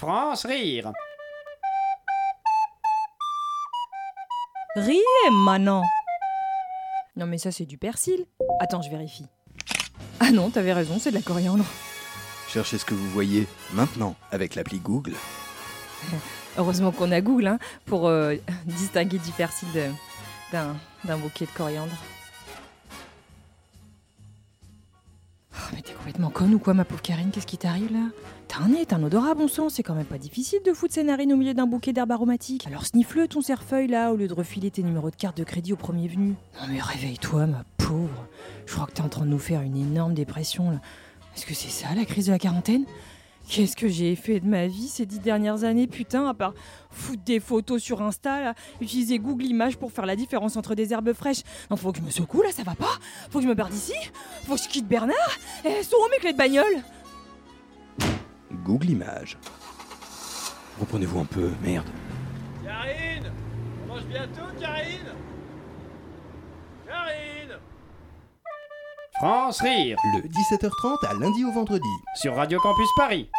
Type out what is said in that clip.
France Rire. Riez maintenant Non mais ça c'est du persil. Attends, je vérifie. Ah non, t'avais raison, c'est de la coriandre. Cherchez ce que vous voyez maintenant avec l'appli Google. Heureusement qu'on a Google hein, pour euh, distinguer du persil d'un bouquet de coriandre. Complètement conne ou quoi, ma pauvre Karine Qu'est-ce qui t'arrive là? T'as un nez, t'as un odorat, bon sang, c'est quand même pas difficile de foutre ses narines au milieu d'un bouquet d'herbes aromatiques. Alors snifle ton cerfeuil là, au lieu de refiler tes numéros de carte de crédit au premier venu. Non mais réveille-toi, ma pauvre. Je crois que t'es en train de nous faire une énorme dépression là. Est-ce que c'est ça la crise de la quarantaine? Qu'est-ce que j'ai fait de ma vie ces dix dernières années, putain, à part foutre des photos sur Insta, là, utiliser Google Images pour faire la différence entre des herbes fraîches? Non, faut que je me secoue là, ça va pas? Faut que je me barre d'ici? Faut que je quitte Bernard Eh, sont où mes clés de bagnole Google Images. Reprenez-vous un peu, merde. Karine On mange bientôt, Karine Karine France Rire Le 17h30 à lundi au vendredi. sur Radio Campus Paris.